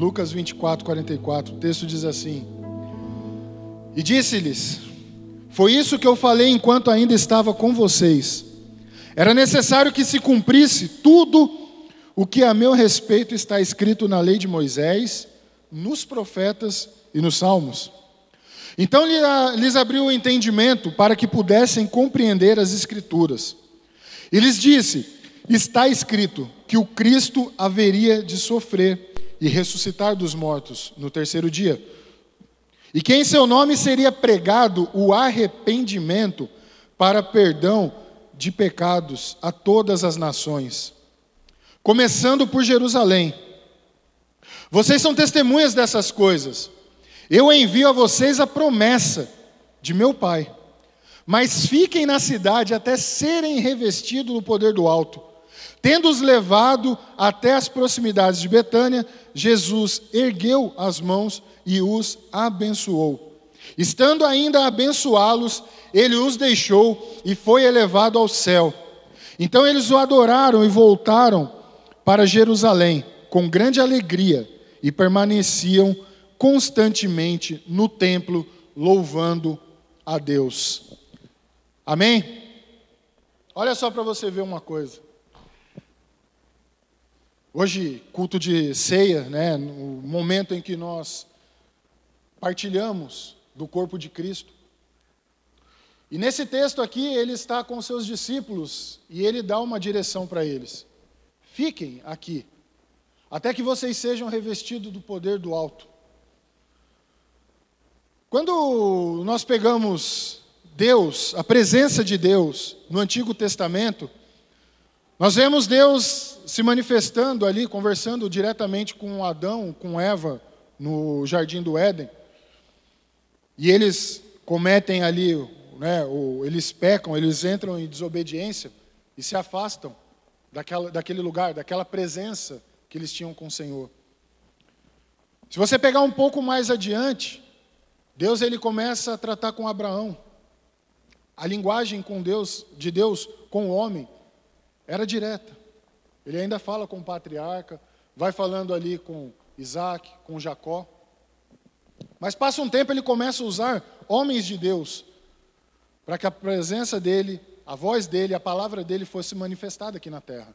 Lucas 24, 44. O texto diz assim: E disse-lhes: Foi isso que eu falei enquanto ainda estava com vocês. Era necessário que se cumprisse tudo o que a meu respeito está escrito na lei de Moisés, nos profetas e nos salmos. Então lhes abriu o entendimento para que pudessem compreender as Escrituras. E lhes disse: Está escrito que o Cristo haveria de sofrer e ressuscitar dos mortos no terceiro dia, e que em seu nome seria pregado o arrependimento para perdão de pecados a todas as nações, começando por Jerusalém. Vocês são testemunhas dessas coisas. Eu envio a vocês a promessa de meu Pai. Mas fiquem na cidade até serem revestidos do poder do alto. Tendo-os levado até as proximidades de Betânia, Jesus ergueu as mãos e os abençoou. Estando ainda a abençoá-los, ele os deixou e foi elevado ao céu. Então eles o adoraram e voltaram para Jerusalém com grande alegria e permaneciam constantemente no templo, louvando a Deus. Amém? Olha só para você ver uma coisa. Hoje, culto de ceia, né, no momento em que nós partilhamos do corpo de Cristo. E nesse texto aqui, ele está com seus discípulos e ele dá uma direção para eles. Fiquem aqui, até que vocês sejam revestidos do poder do alto. Quando nós pegamos Deus, a presença de Deus no Antigo Testamento, nós vemos Deus se manifestando ali, conversando diretamente com Adão, com Eva, no jardim do Éden. E eles cometem ali, né, eles pecam, eles entram em desobediência e se afastam daquela, daquele lugar, daquela presença que eles tinham com o Senhor. Se você pegar um pouco mais adiante, Deus ele começa a tratar com Abraão. A linguagem com Deus, de Deus com o homem era direta. Ele ainda fala com o patriarca, vai falando ali com Isaac, com Jacó. Mas passa um tempo ele começa a usar homens de Deus para que a presença dele, a voz dele, a palavra dele fosse manifestada aqui na terra.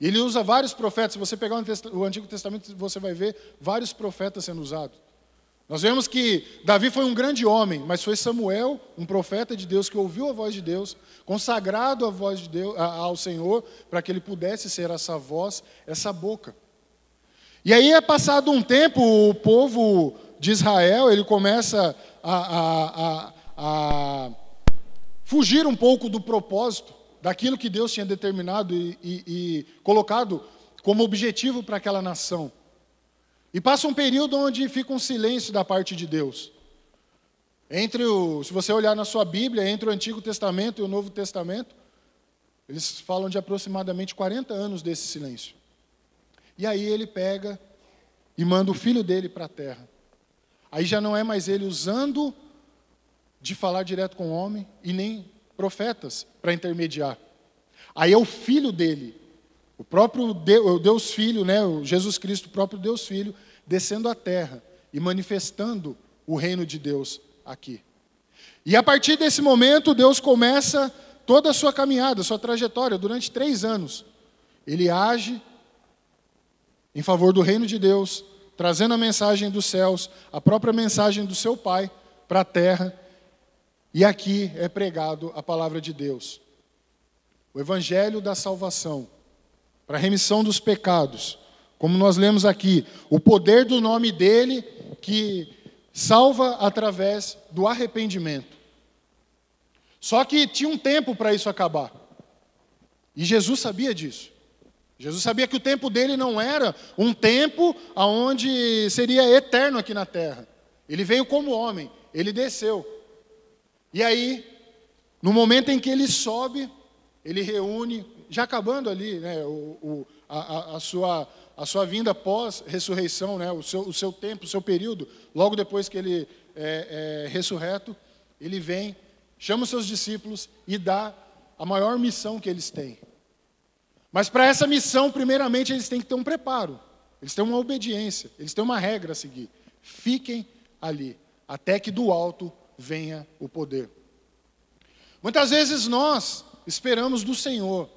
E ele usa vários profetas. Se você pegar o Antigo Testamento, você vai ver vários profetas sendo usados. Nós vemos que Davi foi um grande homem, mas foi Samuel, um profeta de Deus, que ouviu a voz de Deus, consagrado a voz de Deus, ao Senhor, para que ele pudesse ser essa voz, essa boca. E aí é passado um tempo, o povo de Israel, ele começa a, a, a, a fugir um pouco do propósito, daquilo que Deus tinha determinado e, e, e colocado como objetivo para aquela nação. E passa um período onde fica um silêncio da parte de Deus. Entre o, se você olhar na sua Bíblia, entre o Antigo Testamento e o Novo Testamento, eles falam de aproximadamente 40 anos desse silêncio. E aí ele pega e manda o filho dele para a terra. Aí já não é mais ele usando de falar direto com o homem e nem profetas para intermediar. Aí é o filho dele o próprio Deus Filho, né, o Jesus Cristo, o próprio Deus Filho, descendo à terra e manifestando o reino de Deus aqui. E a partir desse momento, Deus começa toda a sua caminhada, sua trajetória, durante três anos. Ele age em favor do reino de Deus, trazendo a mensagem dos céus, a própria mensagem do seu Pai para a terra. E aqui é pregado a palavra de Deus. O evangelho da salvação para a remissão dos pecados. Como nós lemos aqui, o poder do nome dele que salva através do arrependimento. Só que tinha um tempo para isso acabar. E Jesus sabia disso. Jesus sabia que o tempo dele não era um tempo onde seria eterno aqui na terra. Ele veio como homem, ele desceu. E aí, no momento em que ele sobe, ele reúne já acabando ali né, o, o, a, a, sua, a sua vinda pós-ressurreição, né, o, seu, o seu tempo, o seu período, logo depois que ele é, é ressurreto, ele vem, chama os seus discípulos e dá a maior missão que eles têm. Mas para essa missão, primeiramente, eles têm que ter um preparo. eles têm uma obediência, eles têm uma regra a seguir. Fiquem ali, até que do alto venha o poder. Muitas vezes nós esperamos do Senhor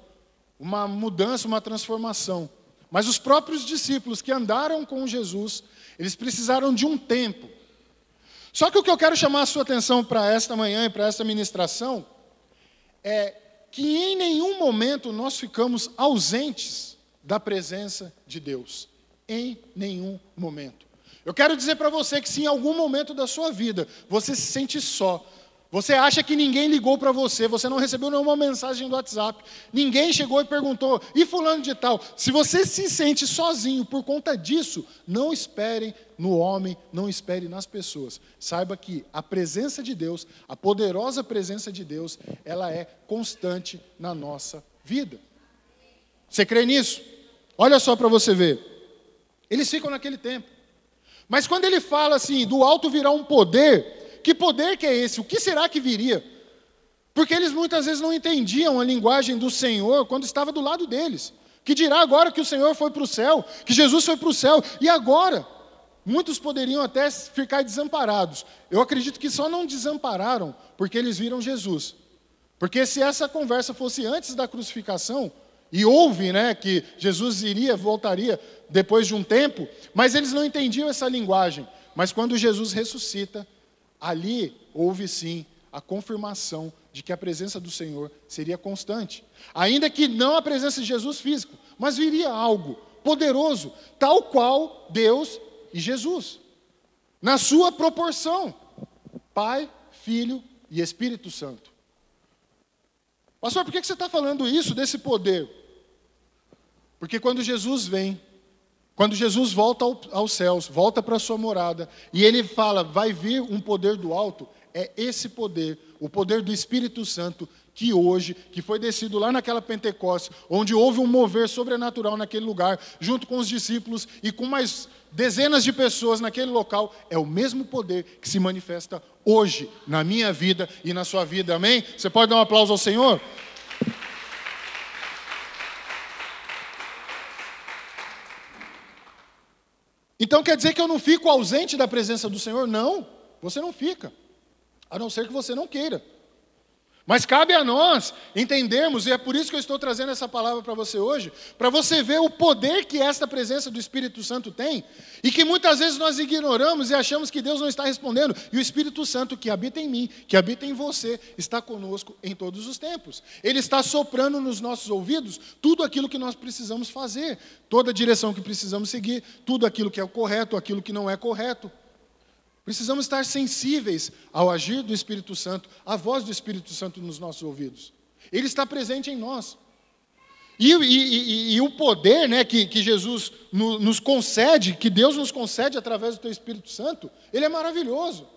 uma mudança, uma transformação. Mas os próprios discípulos que andaram com Jesus, eles precisaram de um tempo. Só que o que eu quero chamar a sua atenção para esta manhã e para esta ministração é que em nenhum momento nós ficamos ausentes da presença de Deus. Em nenhum momento. Eu quero dizer para você que se em algum momento da sua vida você se sente só, você acha que ninguém ligou para você, você não recebeu nenhuma mensagem do WhatsApp, ninguém chegou e perguntou, e fulano de tal? Se você se sente sozinho por conta disso, não espere no homem, não espere nas pessoas. Saiba que a presença de Deus, a poderosa presença de Deus, ela é constante na nossa vida. Você crê nisso? Olha só para você ver. Eles ficam naquele tempo. Mas quando ele fala assim, do alto virá um poder, que poder que é esse? O que será que viria? Porque eles muitas vezes não entendiam a linguagem do Senhor quando estava do lado deles. Que dirá agora que o Senhor foi para o céu, que Jesus foi para o céu, e agora? Muitos poderiam até ficar desamparados. Eu acredito que só não desampararam porque eles viram Jesus. Porque se essa conversa fosse antes da crucificação, e houve, né, que Jesus iria, voltaria depois de um tempo, mas eles não entendiam essa linguagem. Mas quando Jesus ressuscita, ali houve sim a confirmação de que a presença do Senhor seria constante. Ainda que não a presença de Jesus físico, mas viria algo poderoso, tal qual Deus e Jesus. Na sua proporção: Pai, Filho e Espírito Santo. Pastor, por que você está falando isso, desse poder? Porque quando Jesus vem, quando Jesus volta ao, aos céus, volta para a sua morada, e ele fala, vai vir um poder do alto, é esse poder, o poder do Espírito Santo, que hoje, que foi descido lá naquela Pentecostes, onde houve um mover sobrenatural naquele lugar, junto com os discípulos e com mais dezenas de pessoas naquele local, é o mesmo poder que se manifesta hoje na minha vida e na sua vida, amém? Você pode dar um aplauso ao Senhor? Então quer dizer que eu não fico ausente da presença do Senhor? Não, você não fica, a não ser que você não queira. Mas cabe a nós entendermos, e é por isso que eu estou trazendo essa palavra para você hoje, para você ver o poder que esta presença do Espírito Santo tem, e que muitas vezes nós ignoramos e achamos que Deus não está respondendo, e o Espírito Santo que habita em mim, que habita em você, está conosco em todos os tempos. Ele está soprando nos nossos ouvidos tudo aquilo que nós precisamos fazer, toda a direção que precisamos seguir, tudo aquilo que é correto, aquilo que não é correto. Precisamos estar sensíveis ao agir do Espírito Santo, à voz do Espírito Santo nos nossos ouvidos. Ele está presente em nós. E, e, e, e o poder né, que, que Jesus no, nos concede, que Deus nos concede através do Teu Espírito Santo, ele é maravilhoso.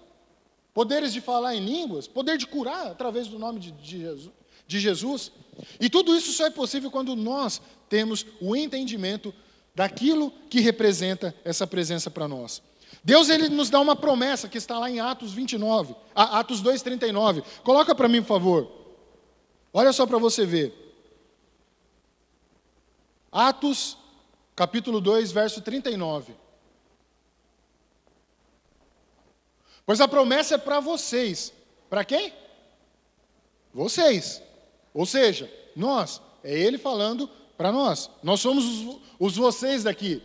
Poderes de falar em línguas, poder de curar através do nome de, de, Jesus, de Jesus. E tudo isso só é possível quando nós temos o entendimento daquilo que representa essa presença para nós. Deus ele nos dá uma promessa que está lá em Atos 29, Atos 2:39. Coloca para mim, por favor. Olha só para você ver. Atos capítulo 2, verso 39. Pois a promessa é para vocês. Para quem? Vocês. Ou seja, nós. É ele falando para nós. Nós somos os, os vocês daqui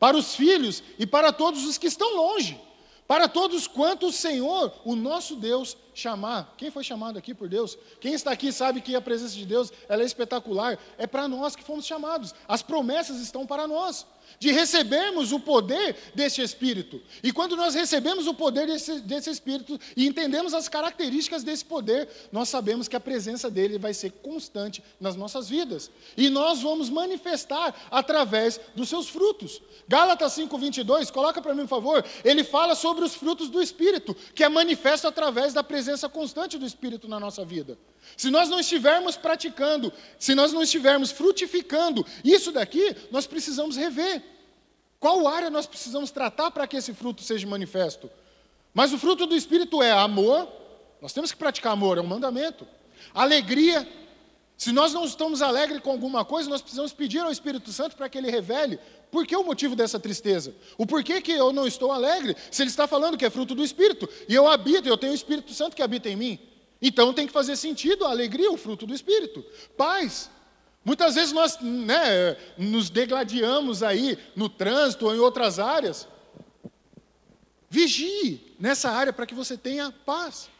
para os filhos e para todos os que estão longe, para todos quanto o Senhor, o nosso Deus, chamar. Quem foi chamado aqui por Deus? Quem está aqui sabe que a presença de Deus ela é espetacular. É para nós que fomos chamados. As promessas estão para nós de recebermos o poder desse Espírito. E quando nós recebemos o poder desse, desse Espírito e entendemos as características desse poder, nós sabemos que a presença dele vai ser constante nas nossas vidas. E nós vamos manifestar através dos seus frutos. Gálatas 5,22, coloca para mim, por favor, ele fala sobre os frutos do Espírito, que é manifesto através da presença constante do Espírito na nossa vida. Se nós não estivermos praticando, se nós não estivermos frutificando isso daqui, nós precisamos rever. Qual área nós precisamos tratar para que esse fruto seja manifesto? Mas o fruto do Espírito é amor, nós temos que praticar amor, é um mandamento. Alegria, Se nós não estamos alegres com alguma coisa, nós precisamos pedir ao Espírito Santo para que ele revele por que o motivo dessa tristeza. O porquê que eu não estou alegre, se ele está falando que é fruto do Espírito, e eu habito, eu tenho o Espírito Santo que habita em mim. Então tem que fazer sentido a alegria, o fruto do Espírito. Paz. Muitas vezes nós né, nos degladiamos aí no trânsito ou em outras áreas. Vigie nessa área para que você tenha paz.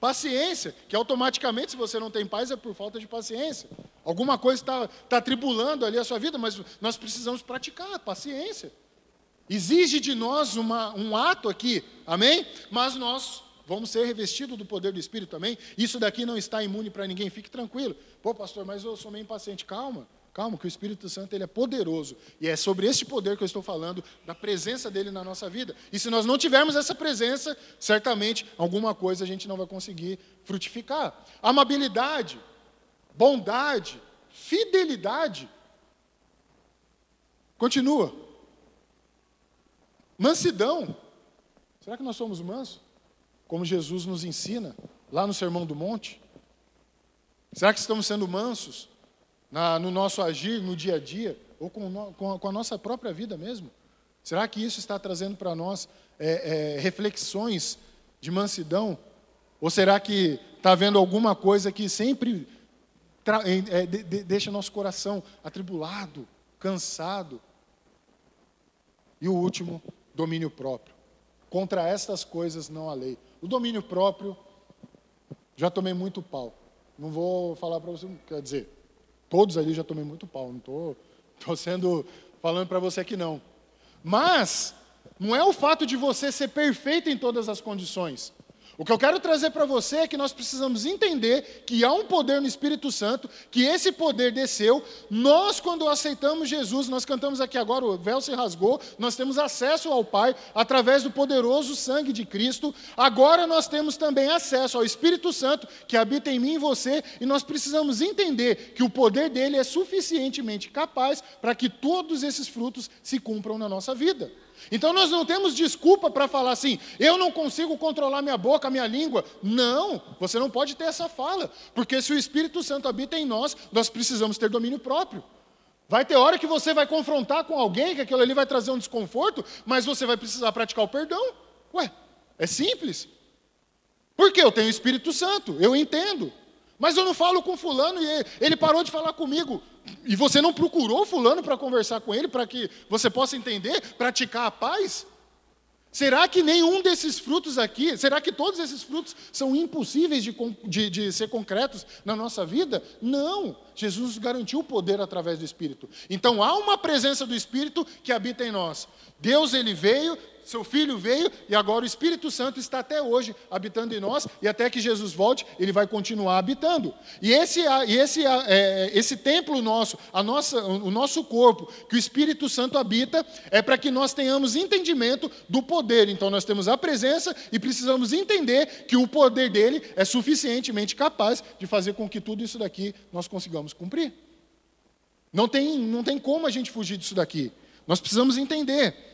Paciência, que automaticamente, se você não tem paz, é por falta de paciência. Alguma coisa está tá atribulando ali a sua vida, mas nós precisamos praticar paciência. Exige de nós uma, um ato aqui, amém? Mas nós vamos ser revestidos do poder do Espírito também. Isso daqui não está imune para ninguém, fique tranquilo. Pô, pastor, mas eu sou meio impaciente. Calma. Calma, que o Espírito Santo ele é poderoso. E é sobre este poder que eu estou falando, da presença dele na nossa vida. E se nós não tivermos essa presença, certamente alguma coisa a gente não vai conseguir frutificar. Amabilidade, bondade, fidelidade. Continua. Mansidão. Será que nós somos mansos? Como Jesus nos ensina lá no Sermão do Monte? Será que estamos sendo mansos? Na, no nosso agir, no dia a dia, ou com, no, com, a, com a nossa própria vida mesmo? Será que isso está trazendo para nós é, é, reflexões de mansidão? Ou será que está havendo alguma coisa que sempre é, de, de, deixa nosso coração atribulado, cansado? E o último, domínio próprio. Contra estas coisas não há lei. O domínio próprio, já tomei muito pau. Não vou falar para você, quer dizer, Todos ali já tomei muito pau, não estou sendo falando para você que não. Mas não é o fato de você ser perfeito em todas as condições. O que eu quero trazer para você é que nós precisamos entender que há um poder no Espírito Santo, que esse poder desceu. Nós, quando aceitamos Jesus, nós cantamos aqui agora, o véu se rasgou, nós temos acesso ao Pai através do poderoso sangue de Cristo. Agora nós temos também acesso ao Espírito Santo, que habita em mim e você, e nós precisamos entender que o poder dele é suficientemente capaz para que todos esses frutos se cumpram na nossa vida. Então nós não temos desculpa para falar assim, eu não consigo controlar minha boca, minha língua. Não, você não pode ter essa fala, porque se o Espírito Santo habita em nós, nós precisamos ter domínio próprio. Vai ter hora que você vai confrontar com alguém, que aquilo ali vai trazer um desconforto, mas você vai precisar praticar o perdão. Ué, é simples. Porque eu tenho o Espírito Santo, eu entendo. Mas eu não falo com fulano e ele parou de falar comigo. E você não procurou fulano para conversar com ele, para que você possa entender, praticar a paz? Será que nenhum desses frutos aqui, será que todos esses frutos são impossíveis de, de, de, ser concretos na nossa vida? Não. Jesus garantiu o poder através do Espírito. Então há uma presença do Espírito que habita em nós. Deus ele veio, seu Filho veio e agora o Espírito Santo está até hoje habitando em nós e até que Jesus volte, ele vai continuar habitando. E esse, esse, é, esse templo nosso, a nossa, o nosso corpo, que o Espírito Santo habita, é para que nós tenhamos entendimento do poder. Então nós temos a presença e precisamos entender que o poder dele é suficientemente capaz de fazer com que tudo isso daqui nós consigamos cumprir. Não tem, não tem como a gente fugir disso daqui. Nós precisamos entender.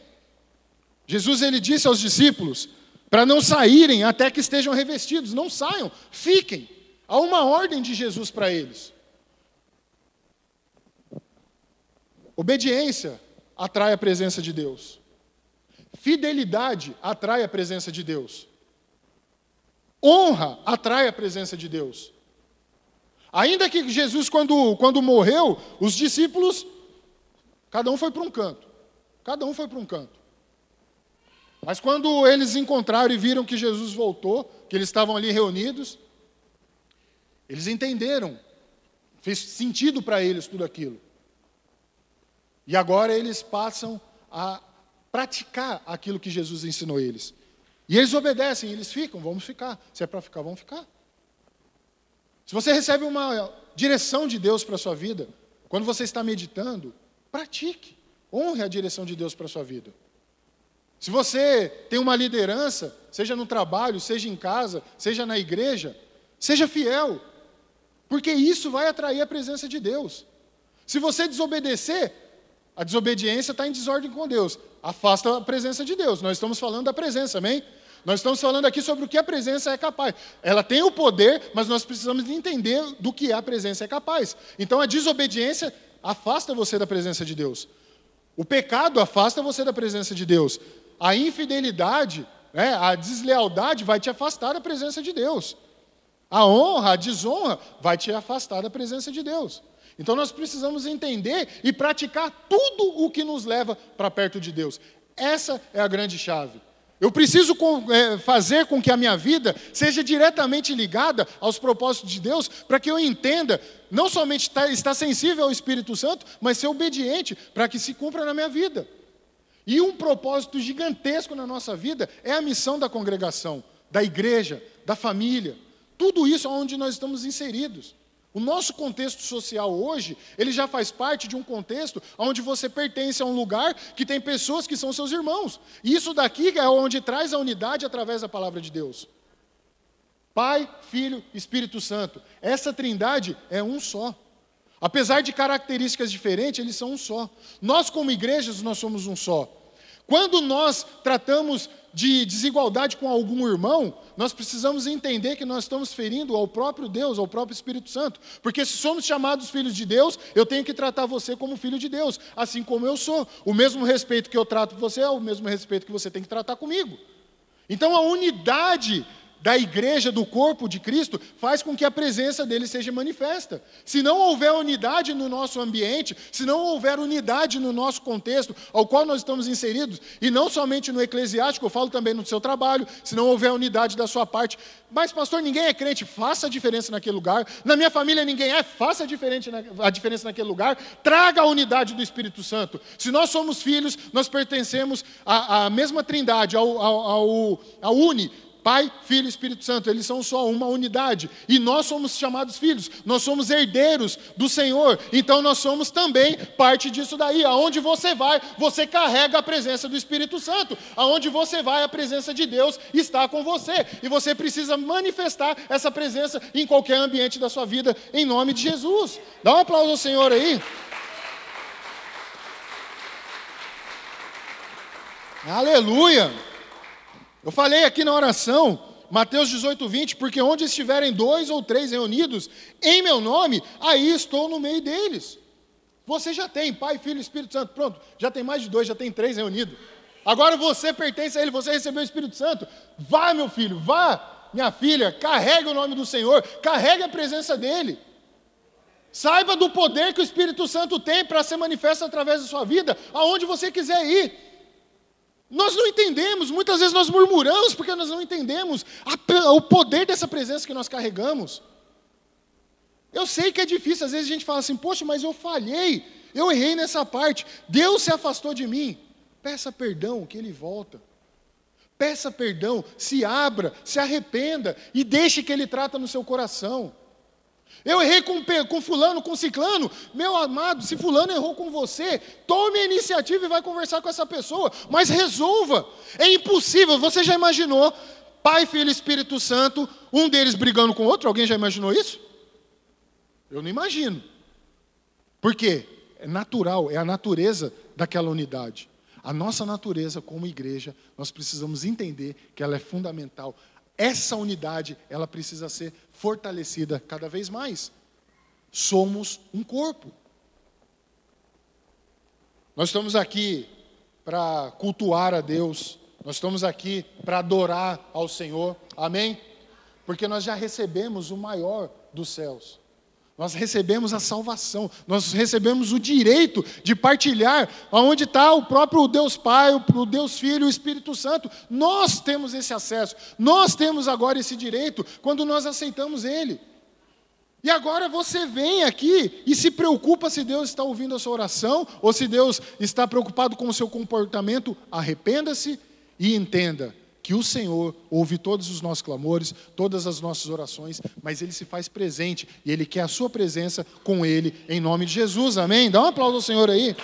Jesus ele disse aos discípulos para não saírem até que estejam revestidos, não saiam, fiquem. Há uma ordem de Jesus para eles. Obediência atrai a presença de Deus. Fidelidade atrai a presença de Deus. Honra atrai a presença de Deus. Ainda que Jesus, quando, quando morreu, os discípulos, cada um foi para um canto. Cada um foi para um canto. Mas quando eles encontraram e viram que Jesus voltou, que eles estavam ali reunidos, eles entenderam, fez sentido para eles tudo aquilo. E agora eles passam a praticar aquilo que Jesus ensinou eles. E eles obedecem, eles ficam, vamos ficar. Se é para ficar, vamos ficar. Se você recebe uma direção de Deus para a sua vida, quando você está meditando, pratique. Honre a direção de Deus para a sua vida. Se você tem uma liderança, seja no trabalho, seja em casa, seja na igreja, seja fiel, porque isso vai atrair a presença de Deus. Se você desobedecer, a desobediência está em desordem com Deus, afasta a presença de Deus. Nós estamos falando da presença, amém? Nós estamos falando aqui sobre o que a presença é capaz. Ela tem o poder, mas nós precisamos entender do que a presença é capaz. Então a desobediência afasta você da presença de Deus. O pecado afasta você da presença de Deus. A infidelidade, né, a deslealdade vai te afastar da presença de Deus. A honra, a desonra vai te afastar da presença de Deus. Então nós precisamos entender e praticar tudo o que nos leva para perto de Deus. Essa é a grande chave. Eu preciso é, fazer com que a minha vida seja diretamente ligada aos propósitos de Deus, para que eu entenda, não somente tá, estar sensível ao Espírito Santo, mas ser obediente para que se cumpra na minha vida. E um propósito gigantesco na nossa vida é a missão da congregação, da igreja, da família. Tudo isso é onde nós estamos inseridos. O nosso contexto social hoje, ele já faz parte de um contexto onde você pertence a um lugar que tem pessoas que são seus irmãos. E isso daqui é onde traz a unidade através da palavra de Deus. Pai, Filho, Espírito Santo. Essa trindade é um só. Apesar de características diferentes, eles são um só. Nós, como igrejas, nós somos um só. Quando nós tratamos de desigualdade com algum irmão, nós precisamos entender que nós estamos ferindo ao próprio Deus, ao próprio Espírito Santo. Porque se somos chamados filhos de Deus, eu tenho que tratar você como filho de Deus, assim como eu sou. O mesmo respeito que eu trato você é o mesmo respeito que você tem que tratar comigo. Então a unidade da igreja, do corpo de Cristo, faz com que a presença dele seja manifesta. Se não houver unidade no nosso ambiente, se não houver unidade no nosso contexto ao qual nós estamos inseridos, e não somente no eclesiástico, eu falo também no seu trabalho, se não houver unidade da sua parte, mas pastor, ninguém é crente, faça a diferença naquele lugar. Na minha família ninguém é, faça a diferença, a diferença naquele lugar. Traga a unidade do Espírito Santo. Se nós somos filhos, nós pertencemos à, à mesma trindade, ao, ao, ao, ao uni, Pai, Filho e Espírito Santo, eles são só uma unidade. E nós somos chamados filhos, nós somos herdeiros do Senhor. Então nós somos também parte disso daí. Aonde você vai, você carrega a presença do Espírito Santo. Aonde você vai, a presença de Deus está com você. E você precisa manifestar essa presença em qualquer ambiente da sua vida, em nome de Jesus. Dá um aplauso ao Senhor aí. Aleluia! Eu falei aqui na oração, Mateus 18, 20, porque onde estiverem dois ou três reunidos em meu nome, aí estou no meio deles. Você já tem Pai, Filho e Espírito Santo, pronto, já tem mais de dois, já tem três reunidos. Agora você pertence a Ele, você recebeu o Espírito Santo. Vá, meu filho, vá, minha filha, carregue o nome do Senhor, carregue a presença dEle. Saiba do poder que o Espírito Santo tem para ser manifesto através da sua vida, aonde você quiser ir. Nós não entendemos, muitas vezes nós murmuramos porque nós não entendemos a, o poder dessa presença que nós carregamos. Eu sei que é difícil, às vezes a gente fala assim, poxa, mas eu falhei, eu errei nessa parte, Deus se afastou de mim. Peça perdão, que Ele volta. Peça perdão, se abra, se arrependa e deixe que Ele trata no seu coração. Eu errei com, com fulano, com ciclano. Meu amado, se fulano errou com você, tome a iniciativa e vai conversar com essa pessoa, mas resolva. É impossível, você já imaginou Pai, Filho e Espírito Santo, um deles brigando com o outro? Alguém já imaginou isso? Eu não imagino. Por quê? É natural, é a natureza daquela unidade. A nossa natureza como igreja, nós precisamos entender que ela é fundamental essa unidade, ela precisa ser fortalecida cada vez mais. Somos um corpo. Nós estamos aqui para cultuar a Deus, nós estamos aqui para adorar ao Senhor, amém? Porque nós já recebemos o maior dos céus. Nós recebemos a salvação, nós recebemos o direito de partilhar aonde está o próprio Deus Pai, o Deus Filho o Espírito Santo. Nós temos esse acesso, nós temos agora esse direito quando nós aceitamos Ele. E agora você vem aqui e se preocupa se Deus está ouvindo a sua oração ou se Deus está preocupado com o seu comportamento. Arrependa-se e entenda que o Senhor ouve todos os nossos clamores, todas as nossas orações, mas Ele se faz presente e Ele quer a sua presença com Ele, em nome de Jesus, amém? Dá um aplauso ao Senhor aí.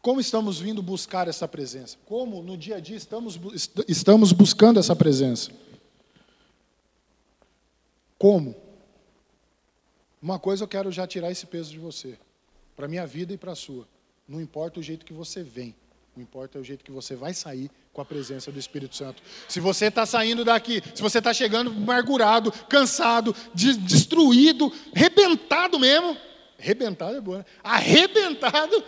Como estamos vindo buscar essa presença? Como no dia a dia estamos, estamos buscando essa presença? Como? Uma coisa eu quero já tirar esse peso de você. para minha vida e para a sua. Não importa o jeito que você vem, não importa o jeito que você vai sair com a presença do Espírito Santo. Se você está saindo daqui, se você está chegando amargurado, cansado, de, destruído, arrebentado mesmo, arrebentado é bom, né? Arrebentado,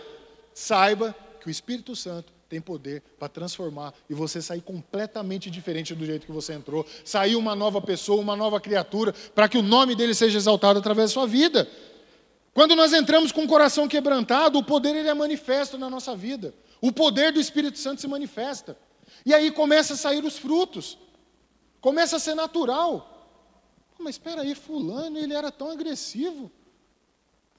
saiba que o Espírito Santo tem poder para transformar e você sair completamente diferente do jeito que você entrou, sair uma nova pessoa, uma nova criatura, para que o nome dele seja exaltado através da sua vida. Quando nós entramos com o coração quebrantado, o poder ele é manifesto na nossa vida. O poder do Espírito Santo se manifesta. E aí começa a sair os frutos. Começa a ser natural. Mas espera aí, fulano, ele era tão agressivo.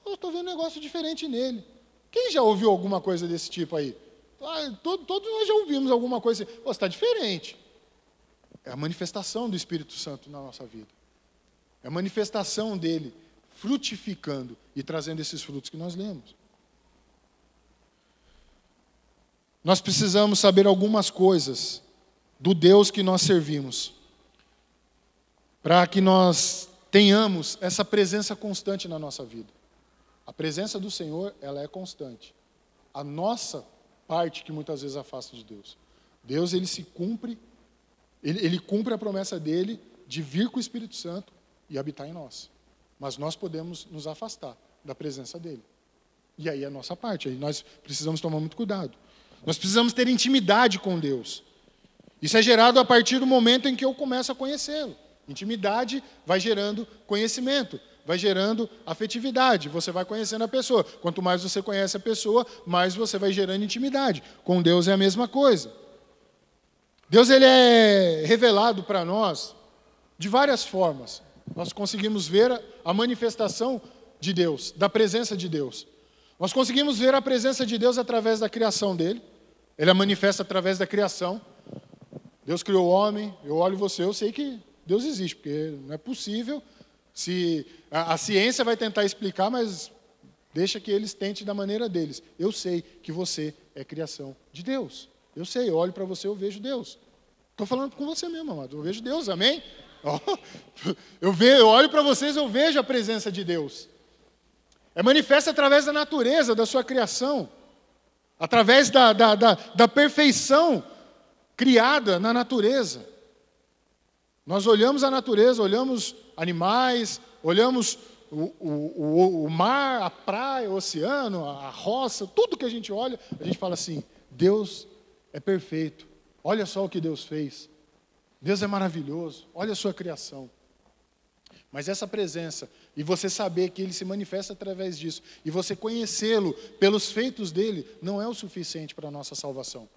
Eu estou vendo um negócio diferente nele. Quem já ouviu alguma coisa desse tipo aí? Ah, todos nós já ouvimos alguma coisa assim. Está diferente. É a manifestação do Espírito Santo na nossa vida. É a manifestação dele frutificando e trazendo esses frutos que nós lemos. Nós precisamos saber algumas coisas do Deus que nós servimos, para que nós tenhamos essa presença constante na nossa vida. A presença do Senhor, ela é constante. A nossa parte que muitas vezes afasta de Deus. Deus, ele se cumpre, ele, ele cumpre a promessa dele de vir com o Espírito Santo e habitar em nós. Mas nós podemos nos afastar da presença dele. E aí é a nossa parte, aí nós precisamos tomar muito cuidado. Nós precisamos ter intimidade com Deus. Isso é gerado a partir do momento em que eu começo a conhecê-lo. Intimidade vai gerando conhecimento, vai gerando afetividade. Você vai conhecendo a pessoa. Quanto mais você conhece a pessoa, mais você vai gerando intimidade. Com Deus é a mesma coisa. Deus ele é revelado para nós de várias formas nós conseguimos ver a manifestação de Deus, da presença de Deus. Nós conseguimos ver a presença de Deus através da criação dele. Ele a manifesta através da criação. Deus criou o homem, eu olho você, eu sei que Deus existe, porque não é possível. Se a, a ciência vai tentar explicar, mas deixa que eles tentem da maneira deles. Eu sei que você é criação de Deus. Eu sei, eu olho para você, eu vejo Deus. Estou falando com você mesmo, amado. Eu vejo Deus, amém? eu, vejo, eu olho para vocês, eu vejo a presença de Deus. É manifesta através da natureza, da sua criação, através da, da, da, da perfeição criada na natureza. Nós olhamos a natureza, olhamos animais, olhamos o, o, o, mar, a praia, o oceano, a roça, tudo que a gente olha, a gente fala assim: Deus é perfeito, olha só o que Deus fez. Deus é maravilhoso, olha a sua criação. Mas essa presença, e você saber que ele se manifesta através disso, e você conhecê-lo pelos feitos dele, não é o suficiente para a nossa salvação.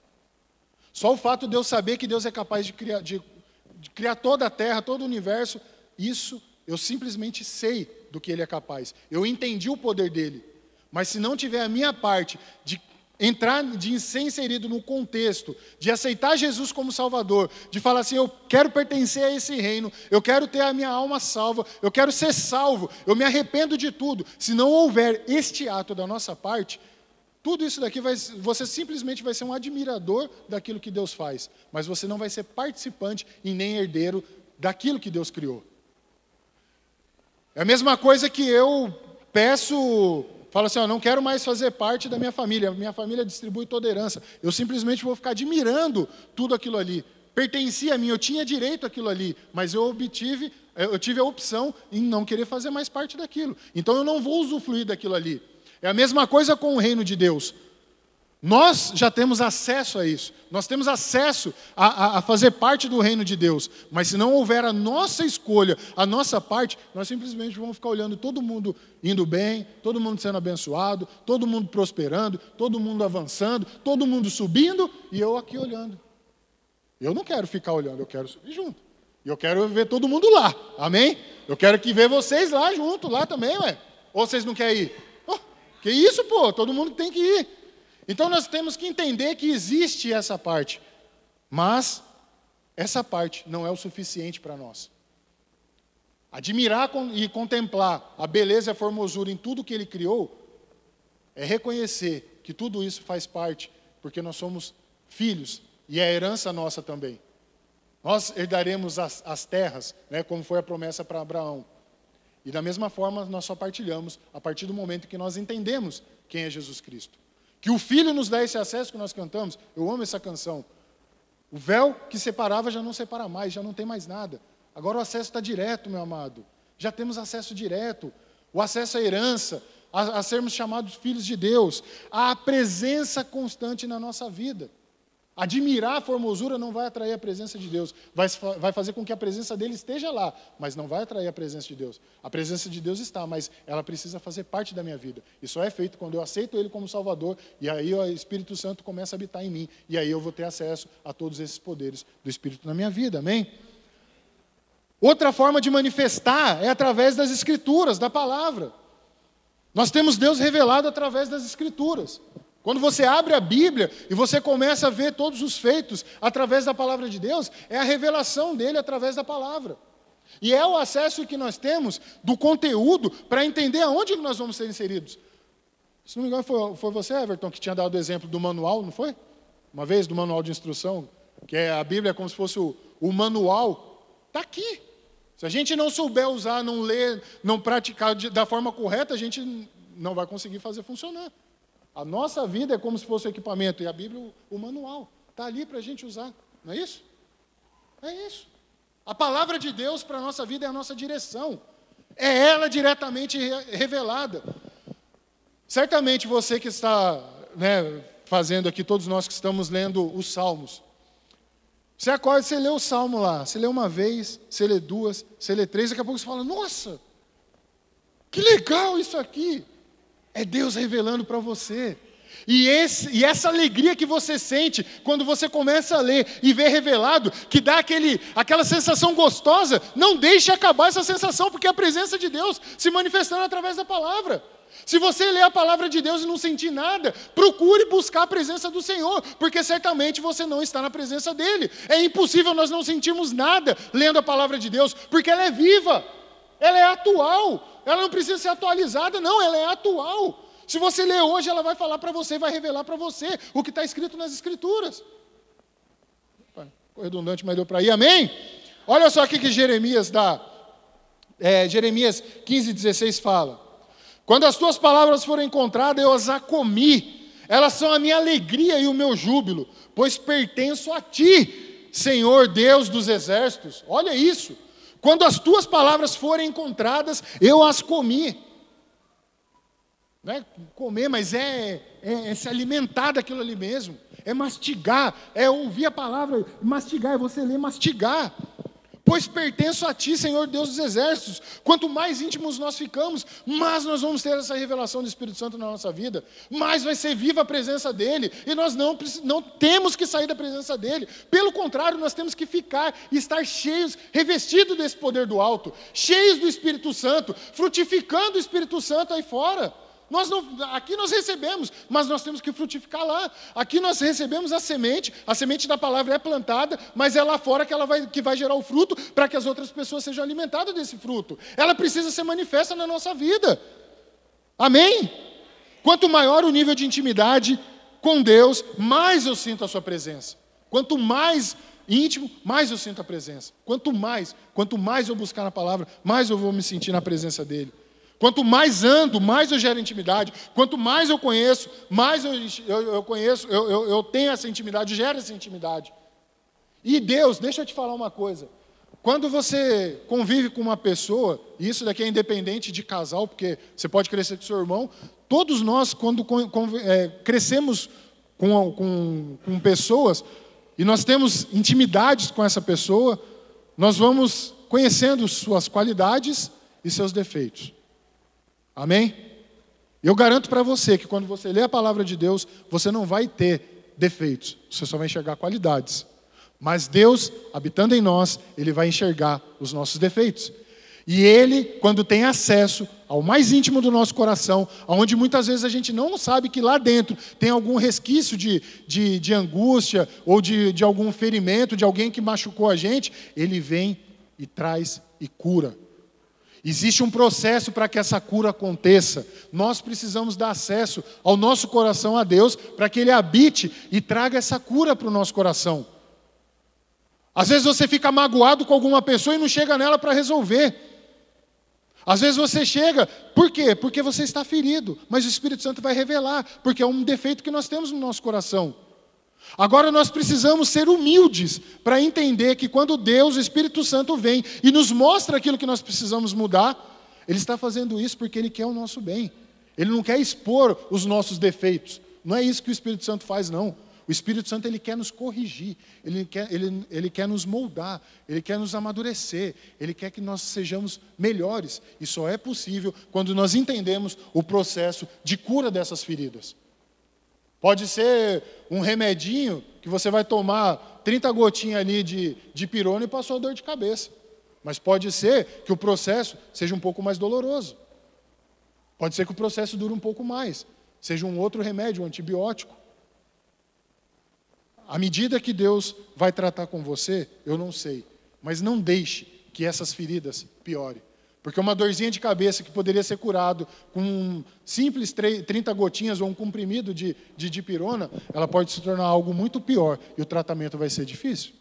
Só o fato de eu saber que Deus é capaz de criar, de, de criar toda a terra, todo o universo, isso eu simplesmente sei do que ele é capaz. Eu entendi o poder dele. Mas se não tiver a minha parte de entrar, de ser inserido no contexto, de aceitar Jesus como Salvador, de falar assim: eu quero pertencer a esse reino, eu quero ter a minha alma salva, eu quero ser salvo, eu me arrependo de tudo. Se não houver este ato da nossa parte, tudo isso daqui vai, você simplesmente vai ser um admirador daquilo que Deus faz, mas você não vai ser participante e nem herdeiro daquilo que Deus criou. É a mesma coisa que eu peço fala assim: ó, não quero mais fazer parte da minha família, minha família distribui toda herança. Eu simplesmente vou ficar admirando tudo aquilo ali. Pertencia a mim, eu tinha direito àquilo ali, mas eu obtive, eu tive a opção em não querer fazer mais parte daquilo. Então eu não vou usufruir daquilo ali. É a mesma coisa com o reino de Deus. Nós já temos acesso a isso, nós temos acesso a, a, a, fazer parte do reino de Deus, mas se não houver a nossa escolha, a nossa parte, nós simplesmente vamos ficar olhando todo mundo indo bem, todo mundo sendo abençoado, todo mundo prosperando, todo mundo avançando, todo mundo subindo e eu aqui olhando. Eu não quero ficar olhando, eu quero subir junto. E eu quero ver todo mundo lá, amém? Eu quero que ver vocês lá junto, lá também, ué. Ou vocês não querem ir? Oh, que isso, pô, todo mundo tem que ir. Então nós temos que entender que existe essa parte, mas essa parte não é o suficiente para nós. Admirar e contemplar a beleza e a formosura em tudo que ele criou é reconhecer que tudo isso faz parte, porque nós somos filhos e é herança nossa também. Nós herdaremos as, as terras, né, como foi a promessa para Abraão. E da mesma forma, nós só partilhamos a partir do momento que nós entendemos quem é Jesus Cristo. Que o Filho nos dá esse acesso que nós cantamos. Eu amo essa canção. O véu que separava já não separa mais, já não tem mais nada. Agora o acesso está direto, meu amado. Já temos acesso direto. O acesso à herança, a, a sermos chamados filhos de Deus, a presença constante na nossa vida. Admirar a formosura não vai atrair a presença de Deus, vai, vai fazer com que a presença dele esteja lá, mas não vai atrair a presença de Deus. A presença de Deus está, mas ela precisa fazer parte da minha vida. E só é feito quando eu aceito Ele como Salvador, e aí o Espírito Santo começa a habitar em mim, e aí eu vou ter acesso a todos esses poderes do Espírito na minha vida, amém? Outra forma de manifestar é através das Escrituras, da palavra. Nós temos Deus revelado através das Escrituras. Quando você abre a Bíblia e você começa a ver todos os feitos através da palavra de Deus, é a revelação dele através da palavra. E é o acesso que nós temos do conteúdo para entender aonde nós vamos ser inseridos. Se não me engano, foi, foi você, Everton, que tinha dado o exemplo do manual, não foi? Uma vez, do manual de instrução, que é a Bíblia é como se fosse o, o manual. Está aqui. Se a gente não souber usar, não ler, não praticar da forma correta, a gente não vai conseguir fazer funcionar. A nossa vida é como se fosse o equipamento, e a Bíblia, o, o manual, está ali para a gente usar. Não é isso? É isso. A palavra de Deus para a nossa vida é a nossa direção. É ela diretamente revelada. Certamente você que está né, fazendo aqui, todos nós que estamos lendo os Salmos. Você acorda, você lê o Salmo lá. Você lê uma vez, você lê duas, você lê três, daqui a pouco você fala, nossa, que legal isso aqui. É Deus revelando para você. E, esse, e, essa alegria que você sente quando você começa a ler e ver revelado, que dá aquele, aquela sensação gostosa, não deixe acabar essa sensação, porque é a presença de Deus se manifestando através da palavra. Se você ler a palavra de Deus e não sentir nada, procure buscar a presença do Senhor, porque certamente você não está na presença dEle. É impossível nós não sentirmos nada lendo a palavra de Deus, porque ela é viva, ela é atual, ela não precisa ser atualizada, não, ela é atual. Se você ler hoje, ela vai falar para você, vai revelar para você o que está escrito nas Escrituras. Opa, redundante, mas deu para ir, amém? Olha só o que Jeremias dá. É, Jeremias 15, 16 fala: Quando as tuas palavras forem encontradas, eu as comi, elas são a minha alegria e o meu júbilo, pois pertenço a ti, Senhor Deus dos exércitos. Olha isso. Quando as tuas palavras forem encontradas, eu as comi. Não é comer, mas é, é, é se alimentar daquilo ali mesmo. É mastigar, é ouvir a palavra, mastigar, é você ler, mastigar pois pertenço a ti, Senhor Deus dos exércitos. Quanto mais íntimos nós ficamos, mais nós vamos ter essa revelação do Espírito Santo na nossa vida, mais vai ser viva a presença dele, e nós não, não temos que sair da presença dele, pelo contrário, nós temos que ficar e estar cheios, revestidos desse poder do alto, cheios do Espírito Santo, frutificando o Espírito Santo aí fora. Nós não, aqui nós recebemos, mas nós temos que frutificar lá. Aqui nós recebemos a semente, a semente da palavra é plantada, mas é lá fora que ela vai, que vai gerar o fruto para que as outras pessoas sejam alimentadas desse fruto. Ela precisa ser manifesta na nossa vida. Amém? Quanto maior o nível de intimidade com Deus, mais eu sinto a sua presença. Quanto mais íntimo, mais eu sinto a presença. Quanto mais, quanto mais eu buscar na palavra, mais eu vou me sentir na presença dele. Quanto mais ando, mais eu gero intimidade. Quanto mais eu conheço, mais eu, eu, eu conheço, eu, eu, eu tenho essa intimidade, gero essa intimidade. E Deus, deixa eu te falar uma coisa. Quando você convive com uma pessoa, e isso daqui é independente de casal, porque você pode crescer com seu irmão, todos nós, quando é, crescemos com, com, com pessoas, e nós temos intimidades com essa pessoa, nós vamos conhecendo suas qualidades e seus defeitos. Amém? Eu garanto para você que quando você lê a palavra de Deus, você não vai ter defeitos, você só vai enxergar qualidades. Mas Deus, habitando em nós, Ele vai enxergar os nossos defeitos. E Ele, quando tem acesso ao mais íntimo do nosso coração, onde muitas vezes a gente não sabe que lá dentro tem algum resquício de, de, de angústia ou de, de algum ferimento, de alguém que machucou a gente, Ele vem e traz e cura. Existe um processo para que essa cura aconteça. Nós precisamos dar acesso ao nosso coração a Deus para que Ele habite e traga essa cura para o nosso coração. Às vezes você fica magoado com alguma pessoa e não chega nela para resolver. Às vezes você chega, por quê? Porque você está ferido, mas o Espírito Santo vai revelar, porque é um defeito que nós temos no nosso coração. Agora nós precisamos ser humildes para entender que quando Deus, o Espírito Santo, vem e nos mostra aquilo que nós precisamos mudar, Ele está fazendo isso porque Ele quer o nosso bem. Ele não quer expor os nossos defeitos. Não é isso que o Espírito Santo faz, não. O Espírito Santo ele quer nos corrigir, ele quer, ele, ele quer nos moldar, ele quer nos amadurecer, ele quer que nós sejamos melhores. E só é possível quando nós entendemos o processo de cura dessas feridas. Pode ser um remedinho que você vai tomar 30 gotinhas ali de, de pirona e passou a dor de cabeça. Mas pode ser que o processo seja um pouco mais doloroso. Pode ser que o processo dure um pouco mais, seja um outro remédio, um antibiótico. À medida que Deus vai tratar com você, eu não sei, mas não deixe que essas feridas piorem. Porque uma dorzinha de cabeça que poderia ser curado com um simples 30 gotinhas ou um comprimido de, de dipirona, ela pode se tornar algo muito pior e o tratamento vai ser difícil.